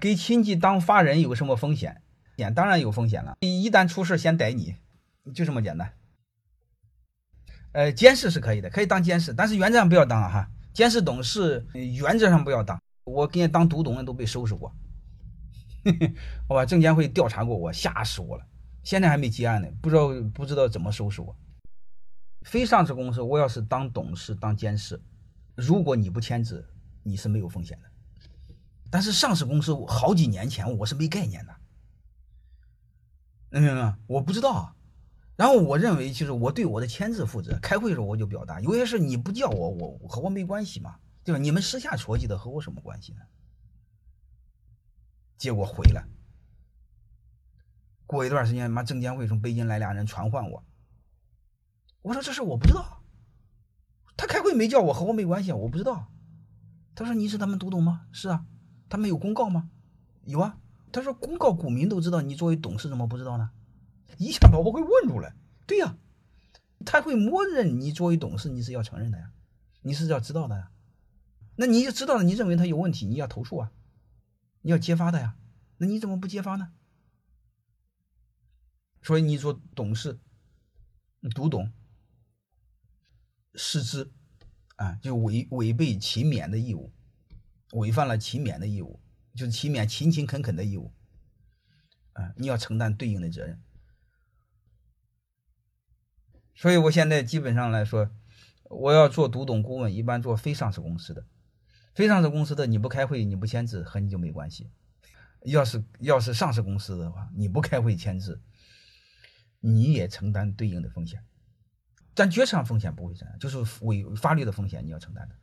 给亲戚当法人有什么风险？当然有风险了，一旦出事先逮你，就这么简单。呃，监事是可以的，可以当监事，但是原则上不要当啊哈。监事董事原则上不要当，我给你当独董的都被收拾过，好吧？证监会调查过我，吓死我了，现在还没结案呢，不知道不知道怎么收拾我。非上市公司，我要是当董事当监事，如果你不签字，你是没有风险的。但是上市公司好几年前我是没概念的，能明白吗？我不知道。然后我认为，就是我对我的签字负责。开会的时候我就表达，有些事你不叫我，我和我没关系嘛，对吧？你们私下撮合的，和我什么关系呢？结果毁了。过一段时间，妈证监会从北京来俩人传唤我，我说这事我不知道，他开会没叫我，和我没关系，我不知道。他说你是他们独董吗？是啊。他们有公告吗？有啊。他说公告股民都知道，你作为董事怎么不知道呢？一下把我给问住了。对呀，他会默认你作为董事你是要承认的呀，你是要知道的呀。那你就知道了，你认为他有问题，你要投诉啊，你要揭发的呀。那你怎么不揭发呢？所以你说董事、读懂失之啊，就违违背勤勉的义务，违反了勤勉的义务，就是勤勉、勤勤恳恳的义务啊，你要承担对应的责任。所以，我现在基本上来说，我要做独董顾问，一般做非上市公司的。非上市公司的，你不开会，你不签字，和你就没关系。要是要是上市公司的话，你不开会签字，你也承担对应的风险。但决策上风险不会这样，就是违法律的风险你要承担的。